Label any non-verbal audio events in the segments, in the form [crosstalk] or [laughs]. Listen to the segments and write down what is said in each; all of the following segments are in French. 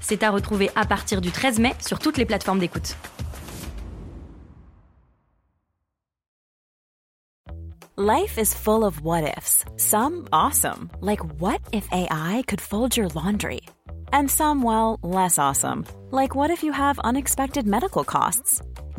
C'est à retrouver à partir du 13 mai sur toutes les plateformes d'écoute. Life is full of what ifs. Some awesome, like what if AI could fold your laundry? And some, well, less awesome, like what if you have unexpected medical costs?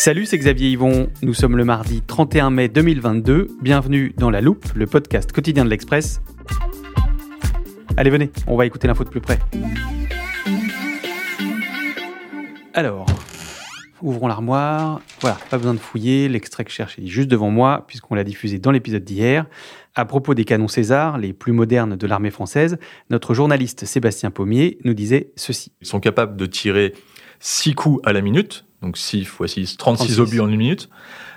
Salut, c'est Xavier Yvon. Nous sommes le mardi 31 mai 2022. Bienvenue dans La Loupe, le podcast quotidien de l'Express. Allez, venez, on va écouter l'info de plus près. Alors, ouvrons l'armoire. Voilà, pas besoin de fouiller. L'extrait que je cherche est juste devant moi, puisqu'on l'a diffusé dans l'épisode d'hier. À propos des canons César, les plus modernes de l'armée française, notre journaliste Sébastien Pommier nous disait ceci. Ils sont capables de tirer 6 coups à la minute, donc 6 x 6, 36, 36. obus en une minute.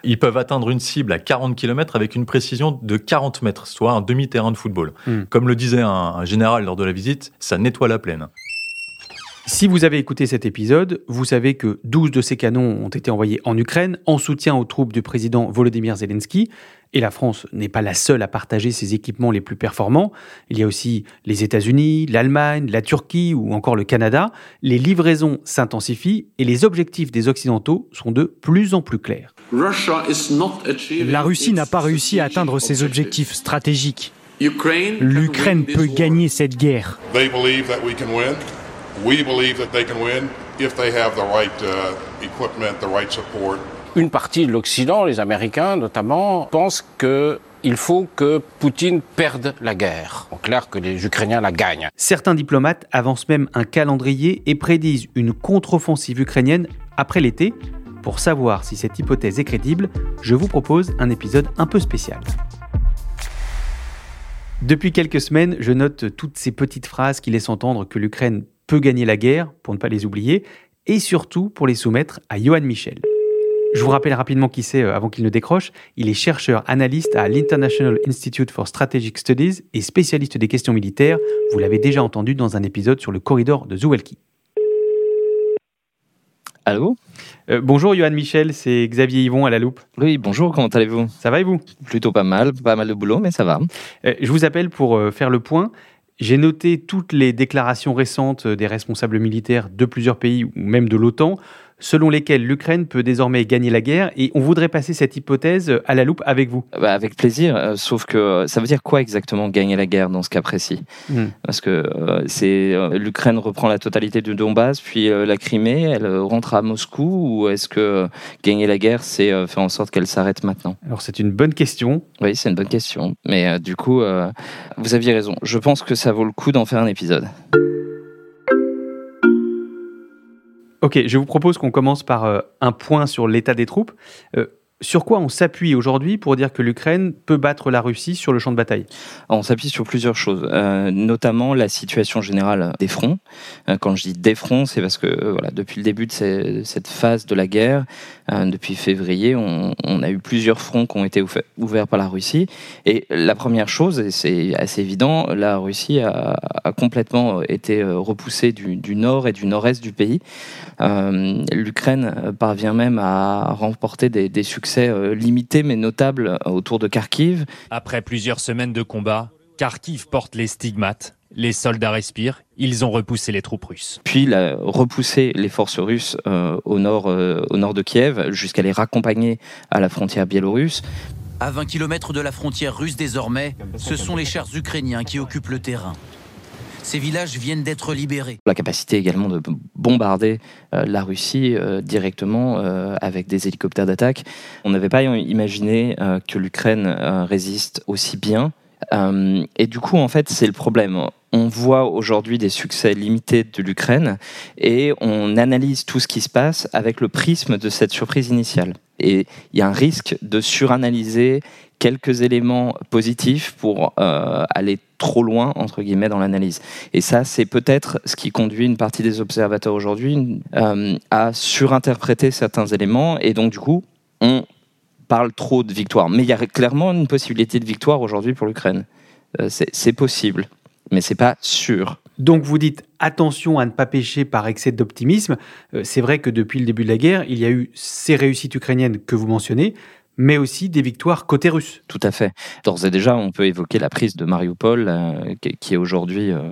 Ils peuvent atteindre une cible à 40 km avec une précision de 40 mètres, soit un demi-terrain de football. Hmm. Comme le disait un, un général lors de la visite, ça nettoie la plaine. Si vous avez écouté cet épisode, vous savez que 12 de ces canons ont été envoyés en Ukraine en soutien aux troupes du président Volodymyr Zelensky. Et la France n'est pas la seule à partager ses équipements les plus performants. Il y a aussi les États-Unis, l'Allemagne, la Turquie ou encore le Canada. Les livraisons s'intensifient et les objectifs des Occidentaux sont de plus en plus clairs. La Russie n'a pas réussi à atteindre ses objectifs stratégiques. L'Ukraine peut gagner cette guerre. We believe that they can win if they have the right uh, equipment, the right support. Une partie de l'Occident, les Américains notamment, pensent qu'il faut que Poutine perde la guerre. En clair, que les Ukrainiens la gagnent. Certains diplomates avancent même un calendrier et prédisent une contre-offensive ukrainienne après l'été. Pour savoir si cette hypothèse est crédible, je vous propose un épisode un peu spécial. Depuis quelques semaines, je note toutes ces petites phrases qui laissent entendre que l'Ukraine peut gagner la guerre, pour ne pas les oublier, et surtout pour les soumettre à Johan Michel. Je vous rappelle rapidement qui c'est euh, avant qu'il ne décroche. Il est chercheur analyste à l'International Institute for Strategic Studies et spécialiste des questions militaires. Vous l'avez déjà entendu dans un épisode sur le corridor de Zouelki. Allô? Euh, bonjour Johan Michel, c'est Xavier Yvon à la loupe. Oui, bonjour, comment allez-vous? Ça va et vous? Plutôt pas mal, pas mal de boulot, mais ça va. Euh, Je vous appelle pour euh, faire le point. J'ai noté toutes les déclarations récentes des responsables militaires de plusieurs pays ou même de l'OTAN, selon lesquelles l'Ukraine peut désormais gagner la guerre, et on voudrait passer cette hypothèse à la loupe avec vous. Bah, avec plaisir, euh, sauf que euh, ça veut dire quoi exactement gagner la guerre dans ce cas précis? Hmm. Parce que euh, c'est euh, l'Ukraine reprend la totalité du Donbass, puis euh, la Crimée, elle euh, rentre à Moscou, ou est-ce que euh, gagner la guerre, c'est euh, faire en sorte qu'elle s'arrête maintenant? Alors c'est une bonne question. Oui, c'est une bonne question, mais euh, du coup, euh, vous aviez raison. Je pense que ça vaut le coup d'en faire un épisode. Ok, je vous propose qu'on commence par euh, un point sur l'état des troupes. Euh, sur quoi on s'appuie aujourd'hui pour dire que l'Ukraine peut battre la Russie sur le champ de bataille? On s'appuie sur plusieurs choses, euh, notamment la situation générale des fronts. Euh, quand je dis des fronts, c'est parce que euh, voilà, depuis le début de cette phase de la guerre, depuis février, on, a eu plusieurs fronts qui ont été ouverts par la Russie. Et la première chose, et c'est assez évident, la Russie a, complètement été repoussée du, nord et du nord-est du pays. L'Ukraine parvient même à remporter des succès euh, limités mais notables euh, autour de Kharkiv. Après plusieurs semaines de combat, Kharkiv porte les stigmates, les soldats respirent, ils ont repoussé les troupes russes. puis la- repousser les forces russes euh, au, nord, euh, au nord de Kiev jusqu'à les raccompagner à la frontière biélorusse. À 20 km de la frontière russe désormais, ce sont les chars ukrainiens qui occupent le terrain. Ces villages viennent d'être libérés. La capacité également de bombarder euh, la Russie euh, directement euh, avec des hélicoptères d'attaque. On n'avait pas imaginé que l'Ukraine résiste aussi bien. et du coup, en fait, c'est le problème. On voit aujourd'hui des succès limités de l'Ukraine et on analyse tout ce qui se passe avec le prisme de cette surprise initiale. Et il y a un risque de suranalyser quelques éléments positifs pour euh, aller trop loin, entre guillemets, dans l'analyse. Et ça, c'est peut-être ce qui conduit une partie des observateurs aujourd'hui euh, à surinterpréter certains éléments. Et donc, du coup, on parle trop de victoire. Mais il y a clairement une possibilité de victoire aujourd'hui pour l'Ukraine. Euh, c'est possible, mais c'est pas sûr. Donc vous dites attention à ne pas pêcher par excès d'optimisme. c'est vrai que depuis le début de la guerre, il y a eu ces réussites ukrainiennes que vous mentionnez, mais aussi des victoires côté russe. Tout à fait. D'ores et déjà, on peut évoquer la prise de Mariupol, euh, qui est aujourd'hui euh,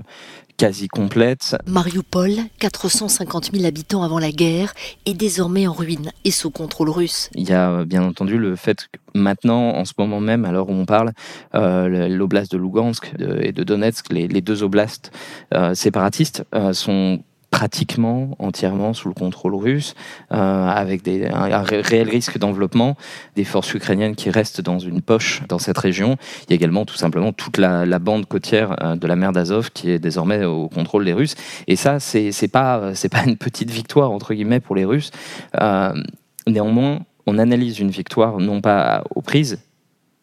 quasi complète. Mariupol, 450 000 habitants avant la guerre, est désormais en ruine et sous contrôle russe. Il y a euh, bien entendu le fait que maintenant, en ce moment même, à l'heure où on parle, l'oblast de Lugansk et de Donetsk, les, deux oblasts séparatistes, sont pratiquement entièrement sous le contrôle russe, euh, avec des, un, réel risque d'enveloppement des forces ukrainiennes qui restent dans une poche dans cette région. Il y a également tout simplement toute la, bande côtière euh, de la mer d'Azov qui est désormais au contrôle des Russes. Et ça, c'est pas c'est pas une petite victoire entre guillemets pour les Russes. Euh, néanmoins, on analyse une victoire non pas aux prises,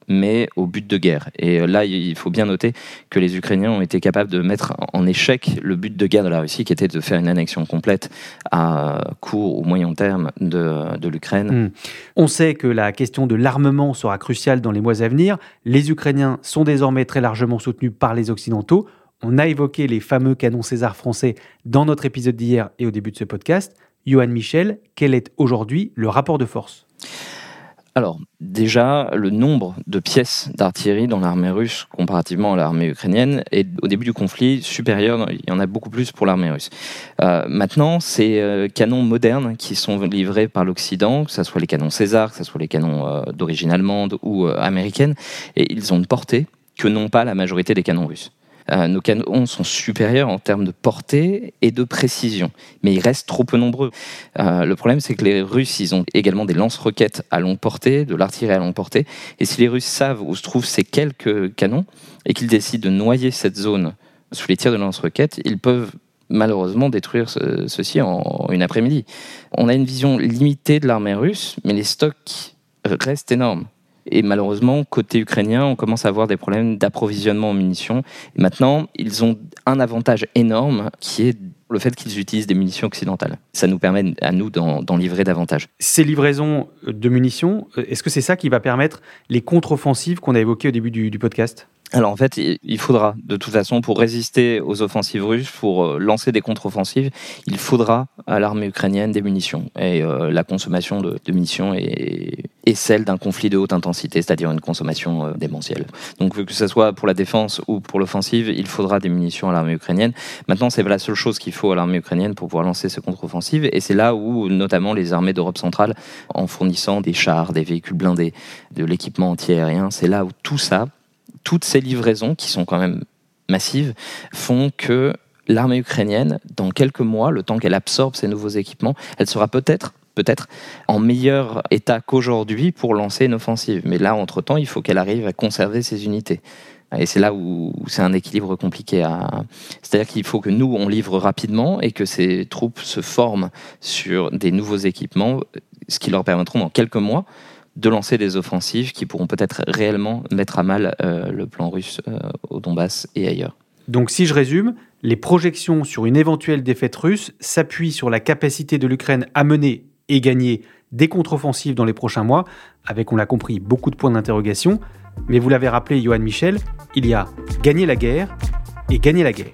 mais au but de guerre. Et euh, là, il faut bien noter que les Ukrainiens ont été capables de mettre en échec le but de guerre de la Russie, qui était de faire une annexion complète à court ou moyen terme de, l'Ukraine. Hmm. On sait que la question de l'armement sera cruciale dans les mois à venir. Les Ukrainiens sont désormais très largement soutenus par les Occidentaux. On a évoqué les fameux canons César français dans notre épisode d'hier et au début de ce podcast. Johan Michel, quel est aujourd'hui le rapport de force? Alors, déjà, le nombre de pièces d'artillerie dans l'armée russe comparativement à l'armée ukrainienne est au début du conflit supérieur. Il y en a beaucoup plus pour l'armée russe. Euh, maintenant, ces euh, canons modernes qui sont livrés par l'Occident, que ce soit les canons César, que ce soit les canons euh, d'origine allemande ou américaine, et ils ont une portée que n'ont pas la majorité des canons russes. Euh, nos canons sont supérieurs en termes de portée et de précision, mais ils restent trop peu nombreux. Euh, le problème, c'est que les Russes, ils ont également des lance-roquettes à longue portée, de l'artillerie à longue portée, et si les Russes savent où se trouvent ces quelques canons et qu'ils décident de noyer cette zone sous les tirs de lance-roquettes, ils peuvent malheureusement détruire ceci en une après-midi. On a une vision limitée de l'armée russe, mais les stocks restent énormes. Et malheureusement, côté ukrainien, on commence à avoir des problèmes d'approvisionnement en munitions. Et maintenant, ils ont un avantage énorme qui est le fait qu'ils utilisent des munitions occidentales. Ça nous permet à nous d'en livrer davantage. Ces livraisons de munitions, est-ce que c'est ça qui va permettre les contre-offensives qu'on a évoquées au début du podcast? Alors en fait, il faudra, de toute façon, pour résister aux offensives russes, pour euh, lancer des contre-offensives, il faudra à l'armée ukrainienne des munitions. Et euh, la consommation de, munitions est, celle d'un conflit de haute intensité, c'est-à-dire une consommation euh, démentielle. Donc que ce soit pour la défense ou pour l'offensive, il faudra des munitions à l'armée ukrainienne. Maintenant, c'est la seule chose qu'il faut à l'armée ukrainienne pour pouvoir lancer ce contre-offensive. Et c'est là où, notamment, les armées d'Europe centrale, en fournissant des chars, des véhicules blindés, de l'équipement antiaérien, c'est là où tout ça toutes ces livraisons, qui sont quand même massives, font que l'armée ukrainienne, dans quelques mois, le temps qu'elle absorbe ces nouveaux équipements, elle sera peut-être en meilleur état qu'aujourd'hui pour lancer une offensive. Mais là, entre-temps, il faut qu'elle arrive à conserver ses unités. Et c'est là où c'est un équilibre compliqué. C'est-à-dire qu'il faut que nous, on livre rapidement et que ces troupes se forment sur des nouveaux équipements, ce qui leur permettront dans quelques mois de lancer des offensives qui pourront peut-être réellement mettre à mal euh, le plan russe euh, au Donbass et ailleurs. Donc si je résume, les projections sur une éventuelle défaite russe s'appuient sur la capacité de l'Ukraine à mener et gagner des contre-offensives dans les prochains mois, avec, on l'a compris, beaucoup de points d'interrogation. Mais vous l'avez rappelé, Johan Michel, il y a gagner la guerre et gagner la guerre.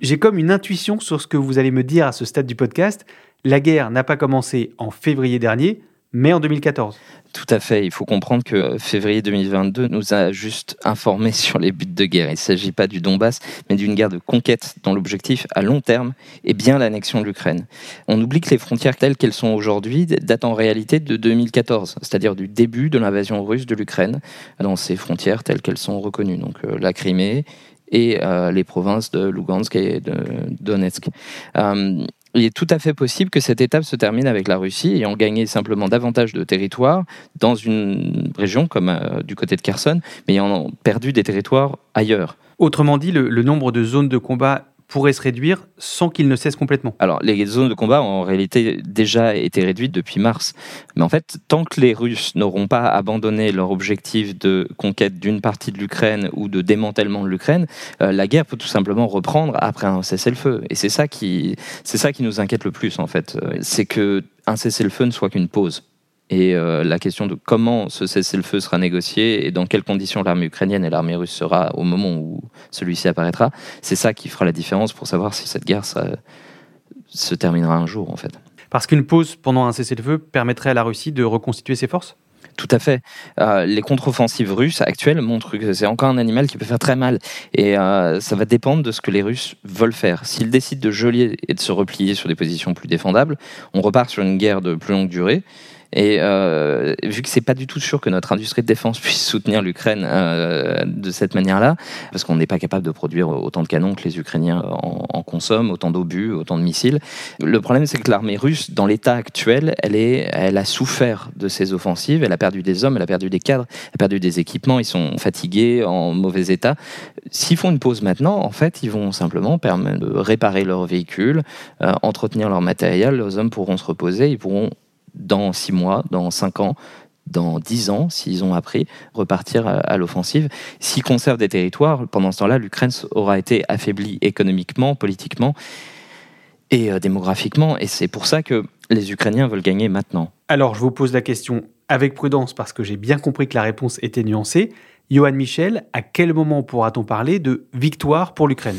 J'ai comme une intuition sur ce que vous allez me dire à ce stade du podcast, la guerre n'a pas commencé en février dernier, mais en 2014. Tout à fait. Il faut comprendre que février 2022 nous a juste informé [laughs] sur les buts de guerre. Il ne s'agit pas du Donbass, mais d'une guerre de conquête dont l'objectif à long terme est bien l'annexion de l'Ukraine. On oublie que les frontières telles qu'elles sont aujourd'hui datent en réalité de 2014, c'est-à-dire du début de l'invasion russe de l'Ukraine dans ces frontières telles qu'elles sont reconnues. Donc euh, la Crimée et euh, les provinces de Lugansk et de Donetsk. Euh, il est tout à fait possible que cette étape se termine avec la Russie ayant gagné simplement davantage de territoires dans une région comme euh, du côté de Kherson, mais ayant perdu des territoires ailleurs. Autrement dit, le nombre de zones de combat pourrait se réduire sans qu'il ne cesse complètement Alors, les zones de combat ont en réalité déjà été réduites depuis mars. Mais en fait, tant que les Russes n'auront pas abandonné leur objectif de conquête d'une partie de l'Ukraine ou de démantèlement de l'Ukraine, euh, la guerre peut tout simplement reprendre après un cessez-le-feu. Et c'est ça qui, ça qui nous inquiète le plus en fait, euh, c'est que un cessez-le-feu ne soit qu'une pause et euh, la question de comment ce cessez-le-feu sera négocié et dans quelles conditions l'armée ukrainienne et l'armée russe sera au moment où celui-ci apparaîtra, c'est ça qui fera la différence pour savoir si cette guerre se terminera un jour en fait. Parce qu'une pause pendant un cessez-le-feu permettrait à la Russie de reconstituer ses forces? Tout à fait. Euh, les contre-offensives russes actuelles montrent que c'est encore un animal qui peut faire très mal. Et euh, ça va dépendre de ce que les Russes veulent faire. S'ils décident de geler et de se replier sur des positions plus défendables, on repart sur une guerre de plus longue durée. Et euh, vu que c'est pas du tout sûr que notre industrie de défense [laughs] puisse soutenir l'Ukraine euh, de cette manière-là, parce qu'on n'est pas capable de produire autant de canons que les Ukrainiens en, en consomment, autant d'obus, autant de missiles. Le problème, c'est que l'armée russe, dans l'état actuel, elle a souffert de ces offensives. Elle a perdu des hommes, elle a perdu des cadres, elle a perdu des équipements. Ils sont fatigués, en mauvais état. S'ils font une pause maintenant, en fait, ils vont simplement permettre de réparer leurs véhicules, euh, entretenir leur matériel. Les hommes pourront se reposer, ils pourront dans six mois, dans cinq ans, dans dix ans, s'ils ont appris, repartir à, l'offensive. S'ils conservent des territoires, pendant ce temps-là, l'Ukraine aura été affaiblie économiquement, politiquement et euh, démographiquement. Et c'est pour ça que les Ukrainiens veulent gagner maintenant. Alors, je vous pose la question avec prudence parce que j'ai bien compris que la réponse était nuancée. Johan Michel, à quel moment pourra-t-on parler de victoire pour l'Ukraine?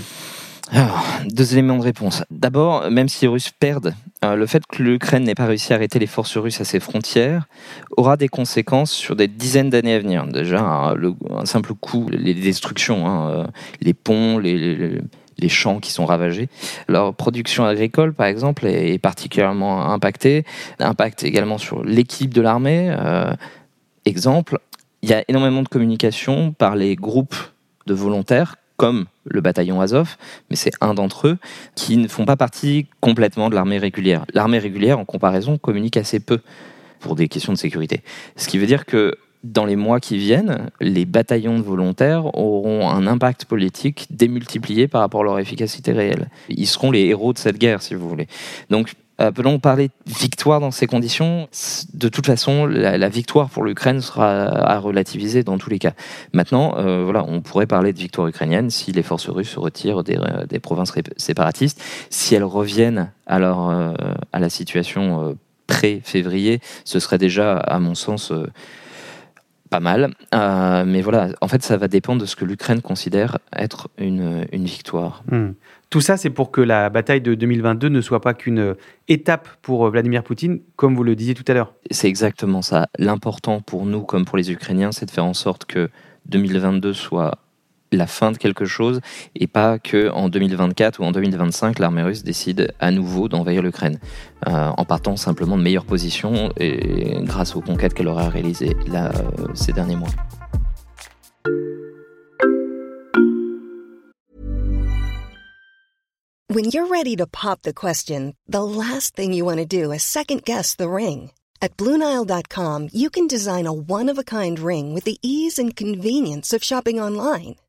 Deux éléments de réponse. D'abord, même si les Russes perdent, euh, le fait que l'Ukraine n'ait pas réussi à arrêter les forces russes à ses frontières aura des conséquences sur des dizaines d'années à venir. Déjà, un, simple coup, les destructions, hein, euh, les ponts, les, champs qui sont ravagés. Leur production agricole, par exemple, est, particulièrement impactée. Impact également sur l'équipe de l'armée. Euh, exemple, il y a énormément de communication par les groupes de volontaires comme le bataillon Azov, mais c'est un d'entre eux, qui ne font pas partie complètement de l'armée régulière. L'armée régulière, en comparaison, communique assez peu pour des questions de sécurité. Ce qui veut dire que dans les mois qui viennent, les bataillons de volontaires auront un impact politique démultiplié par rapport à leur efficacité réelle. Ils seront les héros de cette guerre, si vous voulez. Donc, euh, peut-on parler de victoire dans ces conditions De toute façon, la, victoire pour l'Ukraine sera à relativiser dans tous les cas. Maintenant, euh, voilà, on pourrait parler de victoire ukrainienne si les forces russes se retirent des, euh, provinces séparatistes. Si elles reviennent alors à la situation pré-février, ce serait déjà, à mon sens, pas mal. mais voilà, en fait, ça va dépendre de ce que l'Ukraine considère être une, victoire. Hmm. Tout ça, c'est pour que la bataille de 2022 ne soit pas qu'une étape pour euh, Vladimir Poutine, comme vous le disiez tout à l'heure. C'est exactement ça. L'important pour nous, comme pour les Ukrainiens, c'est de faire en sorte que 2022 soit la fin de quelque chose et pas que en 2024 ou en 2025 l'armée russe décide à nouveau d'envahir l'Ukraine euh, en partant simplement de meilleures positions et grâce aux conquêtes qu'elle aura réalisées là euh, ces derniers mois. When you're ready to pop the question, the last thing you want to do is second guess the ring. At BlueNile.com, you can design a one-of-a-kind ring with the ease and convenience of shopping online.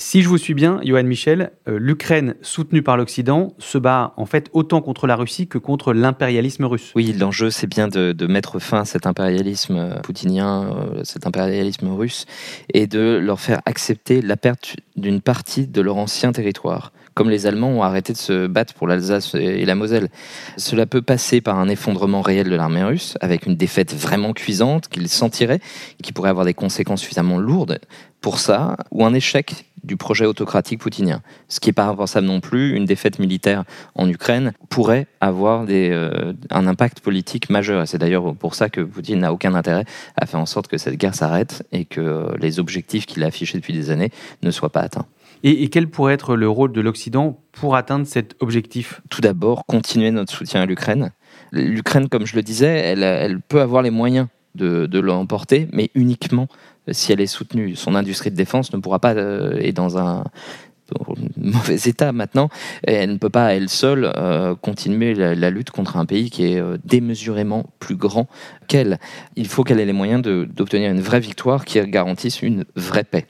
Si je vous suis bien, Johan Michel, euh, l'Ukraine, soutenue par l'Occident, se bat en fait autant contre la Russie que contre l'impérialisme russe. Oui, l'enjeu, c'est bien de, mettre fin à cet impérialisme euh, poutinien, euh, cet impérialisme russe, et de leur faire accepter la perte d'une partie de leur ancien territoire comme les Allemands ont arrêté de se battre pour l'Alsace et la Moselle. Cela peut passer par un effondrement réel de l'armée russe, avec une défaite vraiment cuisante qu'ils sentiraient, qui pourrait avoir des conséquences suffisamment lourdes pour ça, ou un échec du projet autocratique poutinien. Ce qui n'est pas impensable non plus, une défaite militaire en Ukraine pourrait avoir euh, un impact politique majeur. c'est d'ailleurs pour ça que Poutine n'a aucun intérêt à faire en sorte que cette guerre s'arrête et que les objectifs qu'il a affichés depuis des années ne soient pas atteints. Et, quel pourrait être le rôle de l'Occident pour atteindre cet objectif? Tout d'abord, continuer notre soutien à l'Ukraine. L'Ukraine, comme je le disais, elle, peut avoir les moyens de, l'emporter, mais uniquement si elle est soutenue. Son industrie de défense ne pourra pas euh, être dans un [laughs] mauvais état maintenant. Et elle ne peut pas, elle seule, euh, continuer la, lutte contre un pays qui est euh, démesurément plus grand qu'elle. Il faut qu'elle ait les moyens d'obtenir une vraie victoire qui garantisse une vraie paix.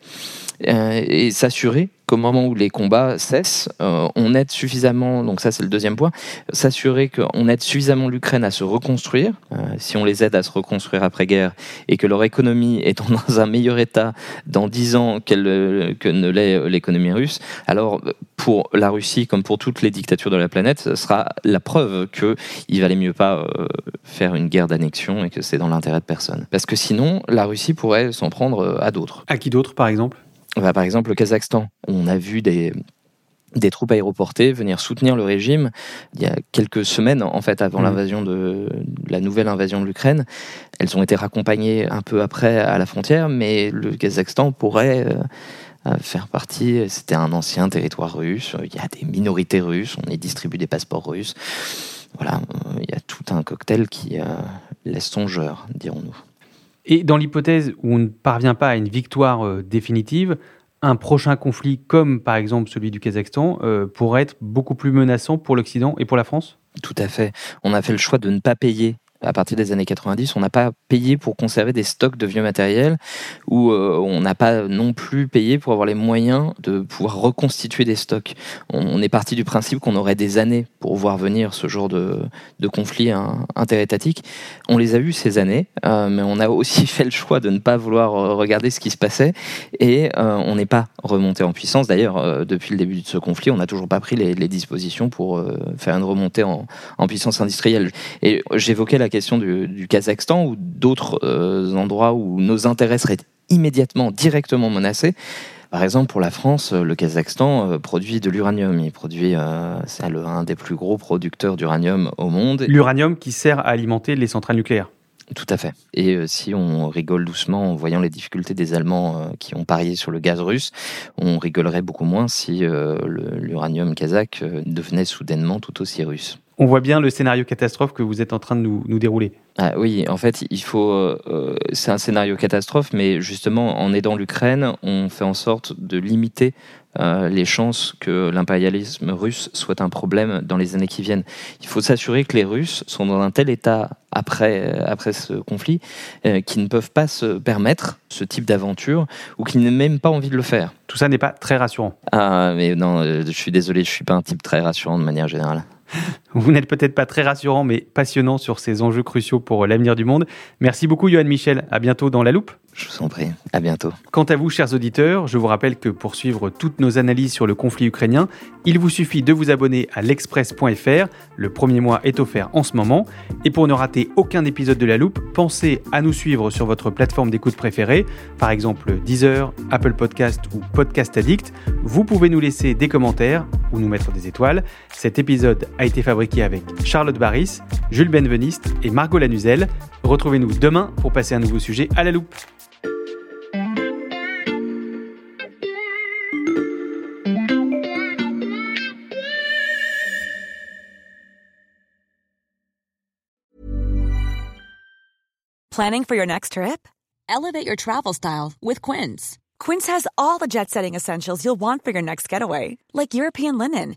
et s'assurer qu'au moment où les combats cessent, euh, on aide suffisamment, donc ça c'est le deuxième point, s'assurer qu'on aide suffisamment l'Ukraine à se reconstruire, euh, si on les aide à se reconstruire après-guerre, et que leur économie [laughs] est dans un meilleur état dans dix ans que ne l'est l'économie russe, alors pour la Russie comme pour toutes les dictatures de la planète, ce sera la preuve qu'il valait mieux pas euh, faire une guerre d'annexion et que c'est dans l'intérêt de personne. Parce que sinon, la Russie pourrait s'en prendre à d'autres. À qui d'autres, par exemple? Bah, par exemple, le Kazakhstan. On a vu des, des troupes aéroportées venir soutenir le régime il y a quelques semaines en fait avant mmh. l'invasion de la nouvelle invasion de l'Ukraine elles ont été raccompagnées un peu après à la frontière mais le Kazakhstan pourrait euh, faire partie c'était un ancien territoire russe il y a des minorités russes on y distribue des passeports russes voilà il y a tout un cocktail qui euh, laisse songeur dirons-nous et dans l'hypothèse où on ne parvient pas à une victoire euh, définitive, un prochain conflit comme par exemple celui du Kazakhstan euh, pourrait être beaucoup plus menaçant pour l'Occident et pour la France? Tout à fait. On a fait le choix de ne pas payer à partir des années 90, on n'a pas payé pour conserver des stocks de vieux matériel, ou euh, on n'a pas non plus payé pour avoir les moyens de pouvoir reconstituer des stocks. On, est parti du principe qu'on aurait des années pour voir venir ce genre de, de conflit interétatique. On les a eus ces années, euh, mais on a aussi [laughs] fait le choix de ne pas vouloir euh, regarder ce qui se passait, et on n'est pas remonté en puissance. D'ailleurs, depuis le début de ce conflit, on n'a toujours pas pris les, dispositions pour faire une remontée en, en puissance industrielle. Et j'évoquais la question du, Kazakhstan ou d'autres euh, endroits où nos intérêts seraient immédiatement, directement menacés. Par exemple, pour la France, le Kazakhstan euh, produit de l'uranium. Il produit, euh, c'est un des plus gros producteurs d'uranium au monde. L'uranium qui sert à alimenter les centrales nucléaires. Tout à fait. Et si on rigole doucement en voyant les difficultés des Allemands qui ont parié sur le gaz russe, on rigolerait beaucoup moins si l'uranium kazakh devenait soudainement tout aussi russe on voit bien le scénario catastrophe que vous êtes en train de nous, dérouler. Ah oui, en fait, il faut. Euh, c'est un scénario catastrophe, mais justement, en aidant l'Ukraine, on fait en sorte de limiter euh, les chances que l'impérialisme russe soit un problème dans les années qui viennent. Il faut s'assurer que les Russes sont dans un tel état après, après ce conflit euh, qu'ils ne peuvent pas se permettre ce type d'aventure ou qu'ils n'ont même pas envie de le faire. Tout ça n'est pas très rassurant. Ah, mais non, je suis désolé, je suis pas un type très rassurant de manière générale. Vous n'êtes peut-être pas très rassurant, mais passionnant sur ces enjeux cruciaux pour l'avenir du monde. Merci beaucoup, Johan Michel. À bientôt dans La Loupe. Je vous en prie. À bientôt. Quant à vous, chers auditeurs, je vous rappelle que pour suivre toutes nos analyses sur le conflit ukrainien, il vous suffit de vous abonner à l'express.fr. Le premier mois est offert en ce moment. Et pour ne rater aucun épisode de La Loupe, pensez à nous suivre sur votre plateforme d'écoute préférée, par exemple Deezer, Apple Podcast ou Podcast Addict. Vous pouvez nous laisser des commentaires ou nous mettre des étoiles. Cet épisode a été avec Charlotte Barris, Jules Benveniste et Margot Lanuzel. Retrouvez-nous demain pour passer un nouveau sujet à la loupe. Planning for your next trip? Elevate your travel style with Quince. Quince has all the jet setting essentials you'll want for your next getaway, like European linen,